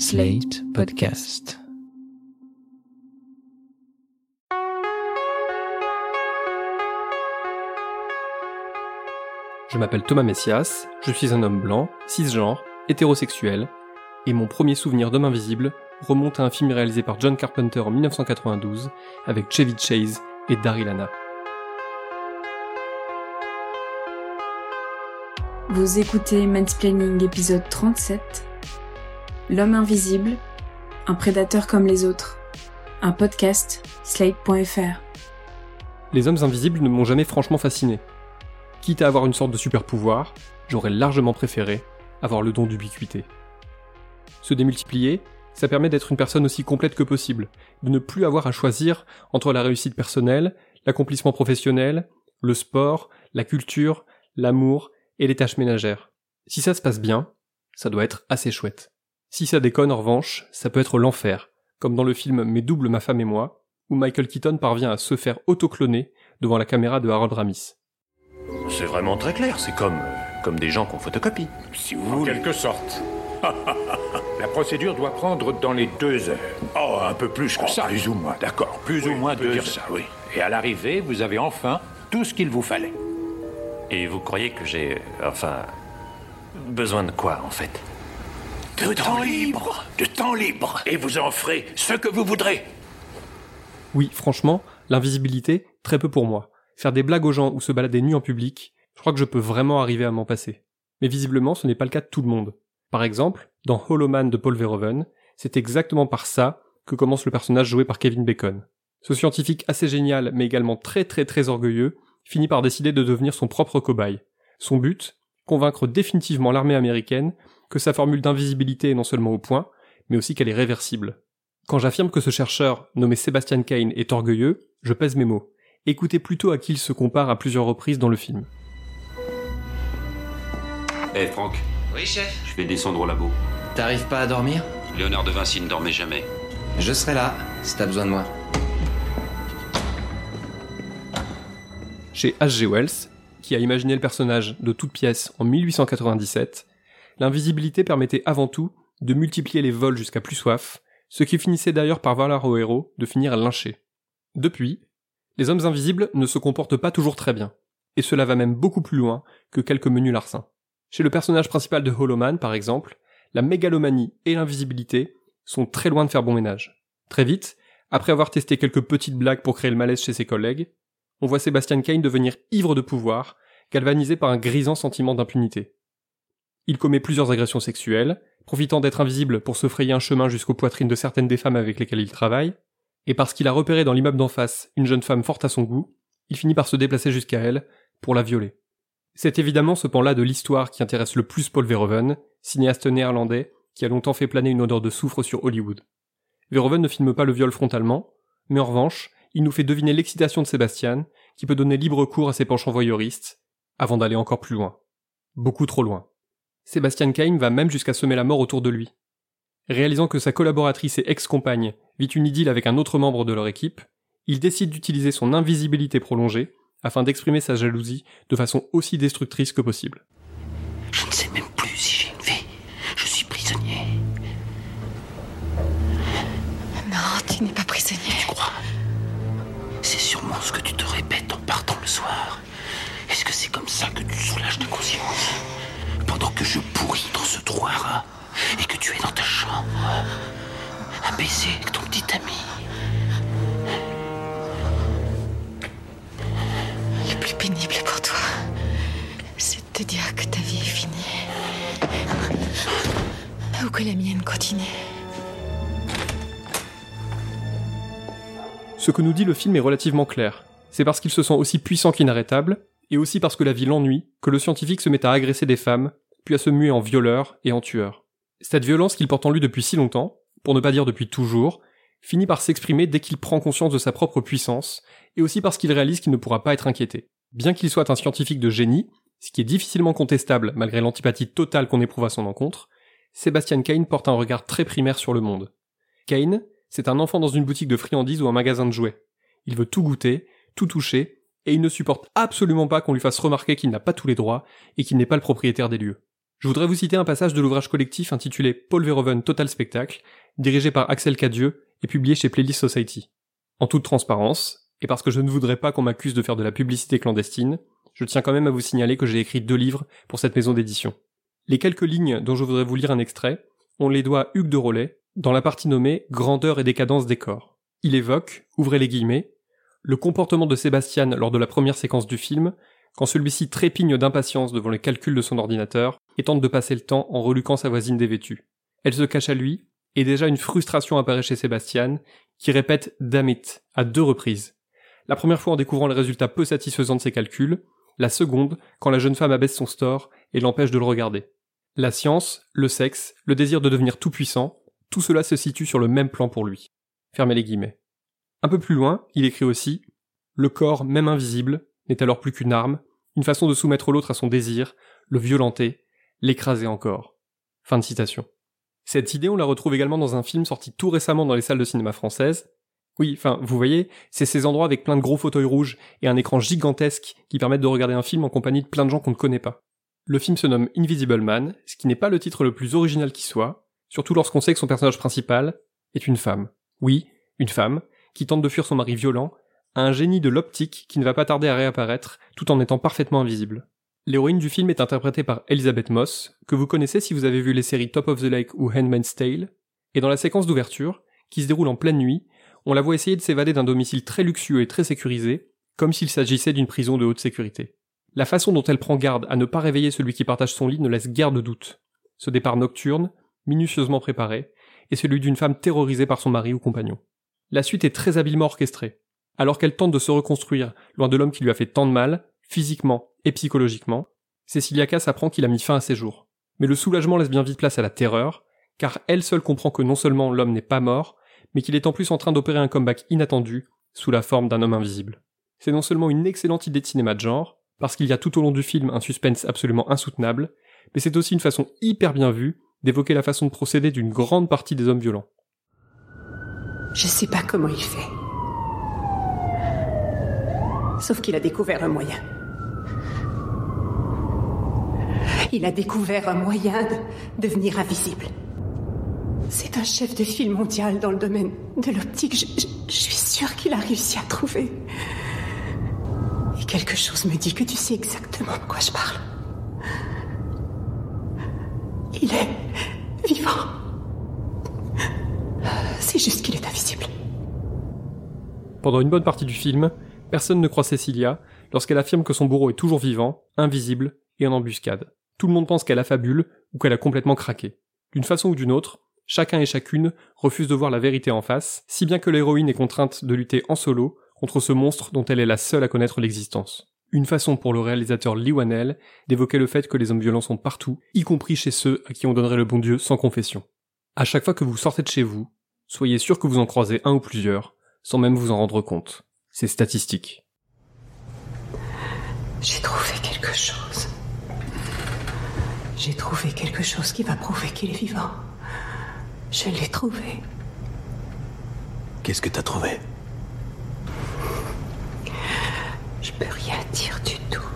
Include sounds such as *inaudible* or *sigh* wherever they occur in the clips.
Slate Podcast. Je m'appelle Thomas Messias, je suis un homme blanc, cisgenre, hétérosexuel, et mon premier souvenir d'homme invisible remonte à un film réalisé par John Carpenter en 1992 avec Chevy Chase et Daryl Hannah. Vous écoutez Mansplaining épisode 37. L'homme invisible, un prédateur comme les autres. Un podcast, slate.fr. Les hommes invisibles ne m'ont jamais franchement fasciné. Quitte à avoir une sorte de super pouvoir, j'aurais largement préféré avoir le don d'ubiquité. Se démultiplier, ça permet d'être une personne aussi complète que possible, de ne plus avoir à choisir entre la réussite personnelle, l'accomplissement professionnel, le sport, la culture, l'amour et les tâches ménagères. Si ça se passe bien, ça doit être assez chouette. Si ça déconne en revanche, ça peut être l'enfer, comme dans le film Mes doubles ma femme et moi, où Michael Keaton parvient à se faire autocloner devant la caméra de Harold Ramis. C'est vraiment très clair, c'est comme, comme des gens qu'on photocopie. Si vous En voulez. quelque sorte. *laughs* La procédure doit prendre dans les deux heures. Oh, un peu plus que Oh, ça. Plus ou moins, d'accord. Plus Oui, ou moins deux dire heures. ça, oui. Et à l'arrivée, vous avez enfin tout ce qu'il vous fallait. Et vous croyez que j'ai. Enfin. besoin de quoi, en fait? De temps libre De temps libre Et vous en ferez ce que vous voudrez. Oui, franchement, l'invisibilité, très peu pour moi. Faire des blagues aux gens ou se balader nu en public, je crois que je peux vraiment arriver à m'en passer. Mais visiblement, ce n'est pas le cas de tout le monde. Par exemple, dans Hollow Man de Paul Verhoeven, c'est exactement par ça que commence le personnage joué par Kevin Bacon. Ce scientifique assez génial, mais également très très très orgueilleux, finit par décider de devenir son propre cobaye. Son but Convaincre définitivement l'armée américaine que sa formule d'invisibilité est non seulement au point, mais aussi qu'elle est réversible. Quand j'affirme que ce chercheur, nommé Sebastian Kane, est orgueilleux, je pèse mes mots. Écoutez plutôt à qui il se compare à plusieurs reprises dans le film. Eh Franck, Oui, chef. je vais descendre au labo. T'arrives pas à dormir? Léonard de Vinci ne dormait jamais. Je serai là, si t'as besoin de moi. Chez H.G. Wells, qui a imaginé le personnage de toute pièce en 1897, l'invisibilité permettait avant tout de multiplier les vols jusqu'à plus soif, ce qui finissait d'ailleurs par valoir au héros de finir lynché. Depuis, les hommes invisibles ne se comportent pas toujours très bien, et cela va même beaucoup plus loin que quelques menus larcins. Chez le personnage principal de Hollow Man, par exemple, la mégalomanie et l'invisibilité sont très loin de faire bon ménage. Très vite, après avoir testé quelques petites blagues pour créer le malaise chez ses collègues, on voit Sébastien Kane devenir ivre de pouvoir, galvanisé par un grisant sentiment d'impunité. Il commet plusieurs agressions sexuelles, profitant d'être invisible pour se frayer un chemin jusqu'aux poitrines de certaines des femmes avec lesquelles il travaille, et parce qu'il a repéré dans l'immeuble d'en face une jeune femme forte à son goût, il finit par se déplacer jusqu'à elle pour la violer. C'est évidemment ce pan-là de l'histoire qui intéresse le plus Paul Verhoeven, cinéaste néerlandais qui a longtemps fait planer une odeur de soufre sur Hollywood. Verhoeven ne filme pas le viol frontalement, mais en revanche, il nous fait deviner l'excitation de Sébastien, qui peut donner libre cours à ses penchants voyeuristes, avant d'aller encore plus loin. Beaucoup trop loin. Sébastien Kane va même jusqu'à semer la mort autour de lui. Réalisant que sa collaboratrice et ex-compagne vit une idylle avec un autre membre de leur équipe, il décide d'utiliser son invisibilité prolongée afin d'exprimer sa jalousie de façon aussi destructrice que possible. Je ne sais même plus si j'ai une vie. Je suis prisonnier. Non, tu n'es pas prisonnier. Tu crois? C'est sûrement ce que tu te répètes en partant le soir. Est-ce que c'est comme ça que tu soulages ta conscience? Pendant que je pourris dans ce trou à rats et que tu es dans ta chambre, à baiser avec ton petit ami. Le plus pénible pour toi, c'est de te dire que ta vie est finie. Ou que la mienne continue. Ce que nous dit le film est relativement clair. C'est parce qu'il se sent aussi puissant qu'inarrêtable, et aussi parce que la vie l'ennuie, que le scientifique se met à agresser des femmes, à se muer en violeur et en tueur. Cette violence qu'il porte en lui depuis si longtemps, pour ne pas dire depuis toujours, finit par s'exprimer dès qu'il prend conscience de sa propre puissance, et aussi parce qu'il réalise qu'il ne pourra pas être inquiété. Bien qu'il soit un scientifique de génie, ce qui est difficilement contestable malgré l'antipathie totale qu'on éprouve à son encontre, Sébastien Kane porte un regard très primaire sur le monde. Kane, c'est un enfant dans une boutique de friandises ou un magasin de jouets. Il veut tout goûter, tout toucher, et il ne supporte absolument pas qu'on lui fasse remarquer qu'il n'a pas tous les droits et qu'il n'est pas le propriétaire des lieux. Je voudrais vous citer un passage de l'ouvrage collectif intitulé Paul Verhoeven Total Spectacle, dirigé par Axel Cadieux et publié chez Playlist Society. En toute transparence, et parce que je ne voudrais pas qu'on m'accuse de faire de la publicité clandestine, je tiens quand même à vous signaler que j'ai écrit deux livres pour cette maison d'édition. Les quelques lignes dont je voudrais vous lire un extrait, on les doit à Hugues de Rollet, dans la partie nommée Grandeur et décadence des corps. Il évoque, ouvrez les guillemets, le comportement de Sébastien lors de la première séquence du film, quand celui-ci trépigne d'impatience devant les calculs de son ordinateur et tente de passer le temps en reluquant sa voisine dévêtue. Elle se cache à lui, et déjà une frustration apparaît chez Sébastien, qui répète Damit à deux reprises. La première fois en découvrant les résultats peu satisfaisants de ses calculs, la seconde quand la jeune femme abaisse son store et l'empêche de le regarder. La science, le sexe, le désir de devenir tout puissant, tout cela se situe sur le même plan pour lui. Fermez les guillemets. Un peu plus loin, il écrit aussi Le corps, même invisible, n'est alors plus qu'une arme, une façon de soumettre l'autre à son désir, le violenter, l'écraser encore. Fin de citation. Cette idée, on la retrouve également dans un film sorti tout récemment dans les salles de cinéma françaises. Oui, enfin, vous voyez, c'est ces endroits avec plein de gros fauteuils rouges et un écran gigantesque qui permettent de regarder un film en compagnie de plein de gens qu'on ne connaît pas. Le film se nomme Invisible Man, ce qui n'est pas le titre le plus original qui soit, surtout lorsqu'on sait que son personnage principal est une femme. Oui, une femme, qui tente de fuir son mari violent, un génie de l'optique qui ne va pas tarder à réapparaître, tout en étant parfaitement invisible. L'héroïne du film est interprétée par Elizabeth Moss, que vous connaissez si vous avez vu les séries Top of the Lake ou Handmaid's Tale, et dans la séquence d'ouverture, qui se déroule en pleine nuit, on la voit essayer de s'évader d'un domicile très luxueux et très sécurisé, comme s'il s'agissait d'une prison de haute sécurité. La façon dont elle prend garde à ne pas réveiller celui qui partage son lit ne laisse guère de doute. Ce départ nocturne, minutieusement préparé, est celui d'une femme terrorisée par son mari ou compagnon. La suite est très habilement orchestrée. Alors qu'elle tente de se reconstruire loin de l'homme qui lui a fait tant de mal, physiquement et psychologiquement, Cecilia Cass apprend qu'il a mis fin à ses jours. Mais le soulagement laisse bien vite place à la terreur, car elle seule comprend que non seulement l'homme n'est pas mort, mais qu'il est en plus en train d'opérer un comeback inattendu sous la forme d'un homme invisible. C'est non seulement une excellente idée de cinéma de genre, parce qu'il y a tout au long du film un suspense absolument insoutenable, mais c'est aussi une façon hyper bien vue d'évoquer la façon de procéder d'une grande partie des hommes violents. Je sais pas comment il fait. Sauf qu'il a découvert un moyen. Il a découvert un moyen de devenir invisible. C'est un chef de file mondial dans le domaine de l'optique. Je, suis sûre qu'il a réussi à trouver. Et quelque chose me dit que tu sais exactement de quoi je parle. Il est vivant. C'est juste qu'il est invisible. Pendant une bonne partie du film, personne ne croit Cecilia lorsqu'elle affirme que son bourreau est toujours vivant, invisible et en embuscade. Tout le monde pense qu'elle affabule ou qu'elle a complètement craqué. D'une façon ou d'une autre, chacun et chacune refuse de voir la vérité en face, si bien que l'héroïne est contrainte de lutter en solo contre ce monstre dont elle est la seule à connaître l'existence. Une façon pour le réalisateur Lee Wanell d'évoquer le fait que les hommes violents sont partout, y compris chez ceux à qui on donnerait le bon Dieu sans confession. À chaque fois que vous sortez de chez vous, soyez sûr que vous en croisez un ou plusieurs, sans même vous en rendre compte. C'est statistique. J'ai trouvé quelque chose. J'ai trouvé quelque chose qui va prouver qu'il est vivant. Je l'ai trouvé. Qu'est-ce que t'as trouvé? Je peux rien dire du tout.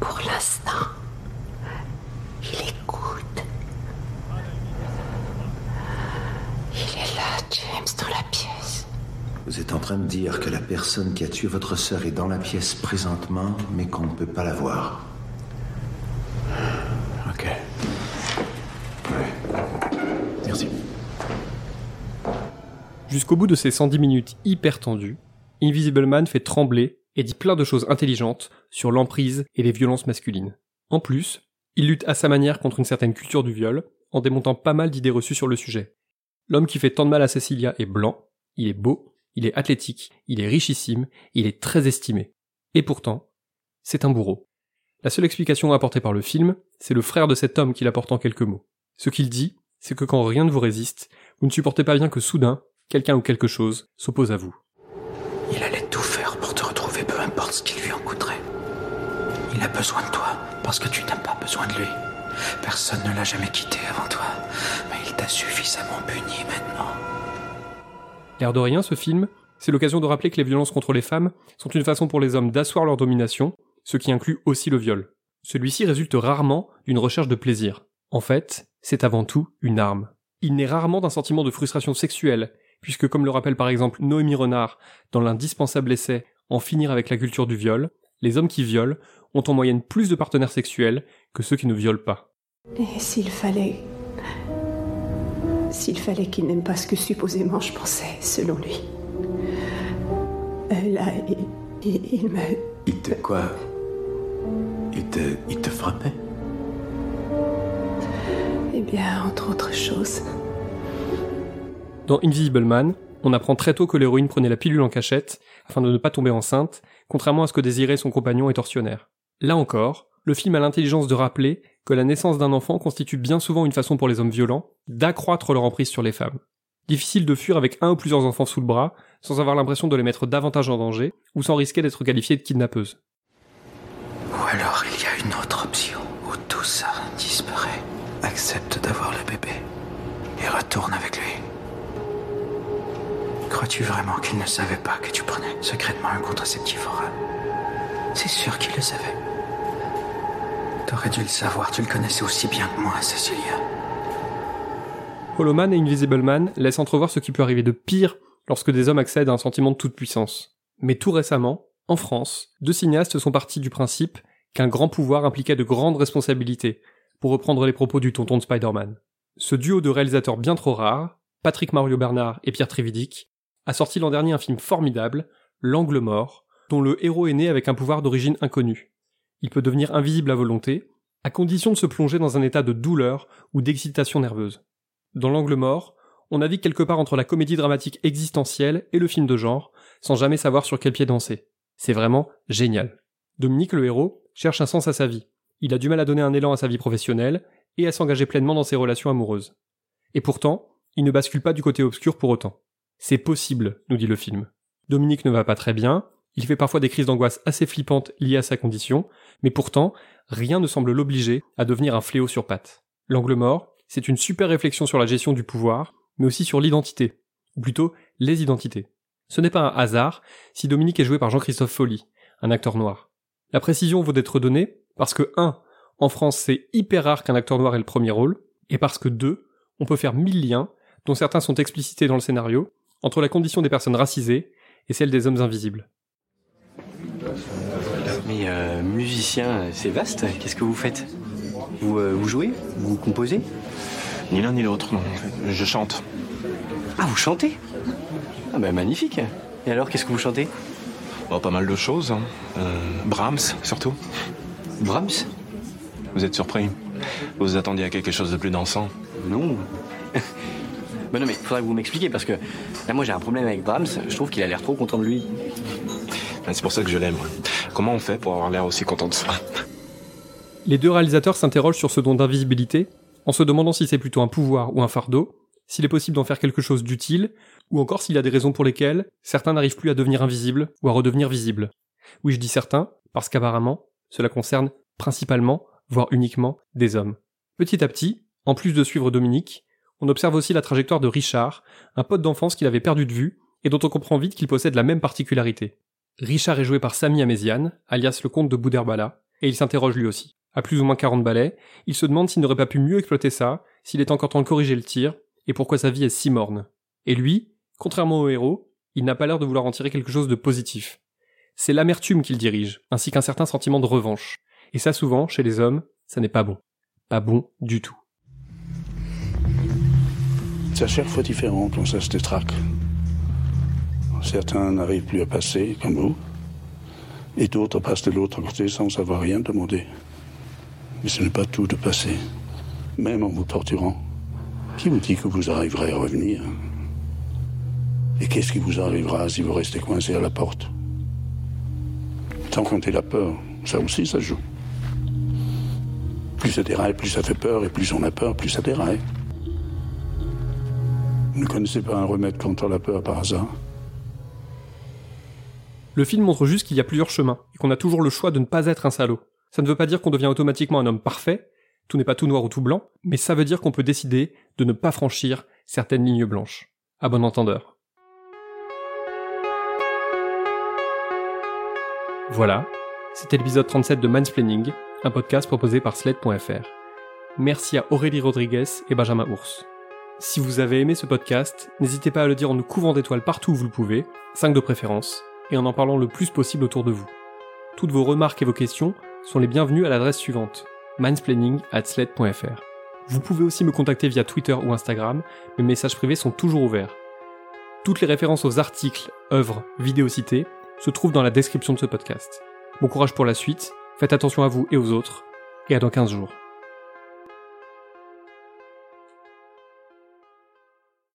Pour l'instant, il écoute. Il est là, James, dans. Vous êtes en train de dire que la personne qui a tué votre sœur est dans la pièce présentement, mais qu'on ne peut pas la voir. Ok. Merci. Jusqu'au bout de ces 110 minutes hyper tendues, Invisible Man fait trembler et dit plein de choses intelligentes sur l'emprise et les violences masculines. En plus, il lutte à sa manière contre une certaine culture du viol, en démontant pas mal d'idées reçues sur le sujet. L'homme qui fait tant de mal à Cecilia est blanc, il est beau, il est athlétique, il est richissime, il est très estimé. Et pourtant, c'est un bourreau. La seule explication apportée par le film, c'est le frère de cet homme qui l'apporte en quelques mots. Ce qu'il dit, c'est que quand rien ne vous résiste, vous ne supportez pas bien que soudain, quelqu'un ou quelque chose s'oppose à vous. Il allait tout faire pour te retrouver, peu importe ce qui lui en coûterait. Il a besoin de toi parce que tu n'as pas besoin de lui. Personne ne l'a jamais quitté avant toi, mais il t'a suffisamment puni maintenant. L'air de rien, ce film, c'est l'occasion de rappeler que les violences contre les femmes sont une façon pour les hommes d'asseoir leur domination, ce qui inclut aussi le viol. Celui-ci résulte rarement d'une recherche de plaisir. En fait, c'est avant tout une arme. Il naît rarement d'un sentiment de frustration sexuelle, puisque comme le rappelle par exemple Noémie Renard dans l'indispensable essai En finir avec la culture du viol, les hommes qui violent ont en moyenne plus de partenaires sexuels que ceux qui ne violent pas. Et s'il fallait. S'il fallait qu'il n'aime pas ce que supposément je pensais, selon lui. Euh, là, il, il, il me. Il te quoi? Il te. Il te frappait? Eh bien, entre autres choses. Dans Invisible Man, on apprend très tôt que l'héroïne prenait la pilule en cachette afin de ne pas tomber enceinte, contrairement à ce que désirait son compagnon et tortionnaire. Là encore, le film a l'intelligence de rappeler que la naissance d'un enfant constitue bien souvent une façon pour les hommes violents d'accroître leur emprise sur les femmes. Difficile de fuir avec un ou plusieurs enfants sous le bras sans avoir l'impression de les mettre davantage en danger ou sans risquer d'être qualifié de kidnappeuse. Ou alors il y a une autre option où tout ça disparaît. Accepte d'avoir le bébé et retourne avec lui. Crois-tu vraiment qu'il ne savait pas que tu prenais secrètement un contraceptif oral? C'est sûr qu'il le savait. T'aurais dû le savoir, tu le connaissais aussi bien que moi, Cecilia. Hollow Man et Invisible Man laissent entrevoir ce qui peut arriver de pire lorsque des hommes accèdent à un sentiment de toute puissance. Mais tout récemment, en France, deux cinéastes sont partis du principe qu'un grand pouvoir impliquait de grandes responsabilités, pour reprendre les propos du tonton de Spider-Man. Ce duo de réalisateurs bien trop rares, Patrick Mario Bernard et Pierre Trividic, a sorti l'an dernier un film formidable, L'angle mort, dont le héros est né avec un pouvoir d'origine inconnue. Il peut devenir invisible à volonté, à condition de se plonger dans un état de douleur ou d'excitation nerveuse. Dans L'angle mort, on navigue quelque part entre la comédie dramatique existentielle et le film de genre, sans jamais savoir sur quel pied danser. C'est vraiment génial. Dominique, le héros, cherche un sens à sa vie. Il a du mal à donner un élan à sa vie professionnelle et à s'engager pleinement dans ses relations amoureuses. Et pourtant, il ne bascule pas du côté obscur pour autant. C'est possible, nous dit le film. Dominique ne va pas très bien, il fait parfois des crises d'angoisse assez flippantes liées à sa condition, mais pourtant, rien ne semble l'obliger à devenir un fléau sur pattes. L'angle mort, c'est une super réflexion sur la gestion du pouvoir, mais aussi sur l'identité, ou plutôt les identités. Ce n'est pas un hasard si Dominique est joué par Jean-Christophe Folly, un acteur noir. La précision vaut d'être donnée parce que 1. En France, c'est hyper rare qu'un acteur noir ait le premier rôle, et parce que 2. On peut faire mille liens, dont certains sont explicités dans le scénario, entre la condition des personnes racisées et celle des hommes invisibles. Mais euh, musicien, c'est vaste. Qu'est-ce que vous faites? Vous, euh, vous jouez? Vous composez? Ni l'un ni l'autre, non. Je chante. Ah, vous chantez? Ah bah magnifique. Et alors, qu'est-ce que vous chantez? Bon, pas mal de choses. hein. Euh, Brahms, surtout. Brahms? Vous êtes surpris Vous vous attendiez à quelque chose de plus dansant Non. *laughs* bah non, mais faudrait que vous m'expliquiez parce que là, moi, j'ai un problème avec Brahms. Je trouve qu'il a l'air trop content de lui. Ben, C'est pour ça que je l'aime. Comment on fait pour avoir l'air aussi content de soi *laughs* Les deux réalisateurs s'interrogent sur ce don d'invisibilité, en se demandant si c'est plutôt un pouvoir ou un fardeau, s'il est possible d'en faire quelque chose d'utile, ou encore s'il y a des raisons pour lesquelles certains n'arrivent plus à devenir invisibles ou à redevenir visibles. Oui, je dis certains, parce qu'apparemment, cela concerne principalement, voire uniquement, des hommes. Petit à petit, en plus de suivre Dominique, on observe aussi la trajectoire de Richard, un pote d'enfance qu'il avait perdu de vue, et dont on comprend vite qu'il possède la même particularité. Richard est joué par Sami Améziane, alias le comte de Bouderbala, et il s'interroge lui aussi. À plus ou moins 40 balais, il se demande s'il n'aurait pas pu mieux exploiter ça, s'il est encore temps de corriger le tir, et pourquoi sa vie est si morne. Et lui, contrairement au héros, il n'a pas l'air de vouloir en tirer quelque chose de positif. C'est l'amertume qu'il dirige, ainsi qu'un certain sentiment de revanche. Et ça souvent, chez les hommes, ça n'est pas bon. Pas bon du tout. À chaque fois différent quand ça se détraque. Certains n'arrivent plus à passer, comme vous, et d'autres passent de l'autre côté sans savoir rien demander. Mais ce n'est pas tout de passer, même en vous torturant. Qui vous dit que vous arriverez à revenir? Et qu'est-ce qui vous arrivera si vous restez coincé à la porte? Sans compter la peur, ça aussi, ça joue. Plus ça déraille, plus ça fait peur, et plus on a peur, plus ça déraille. Vous ne connaissez pas un remède contre la peur par hasard? Le film montre juste qu'il y a plusieurs chemins, et qu'on a toujours le choix de ne pas être un salaud. Ça ne veut pas dire qu'on devient automatiquement un homme parfait, tout n'est pas tout noir ou tout blanc, mais ça veut dire qu'on peut décider de ne pas franchir certaines lignes blanches. À bon entendeur. Voilà, c'était l'épisode 37 de Mansplaining, un podcast proposé par Sled.fr. Merci à Aurélie Rodriguez et Benjamin Ours. Si vous avez aimé ce podcast, n'hésitez pas à le dire en nous couvrant d'étoiles partout où vous le pouvez, 5 de préférence, et en en parlant le plus possible autour de vous. Toutes vos remarques et vos questions sont les bienvenues à l'adresse suivante mansplaining at sled.fr. Vous pouvez aussi me contacter via Twitter ou Instagram, mes messages privés sont toujours ouverts. Toutes les références aux articles, œuvres, vidéos citées se trouvent dans la description de ce podcast. Bon courage pour la suite, faites attention à vous et aux autres, et à dans 15 jours.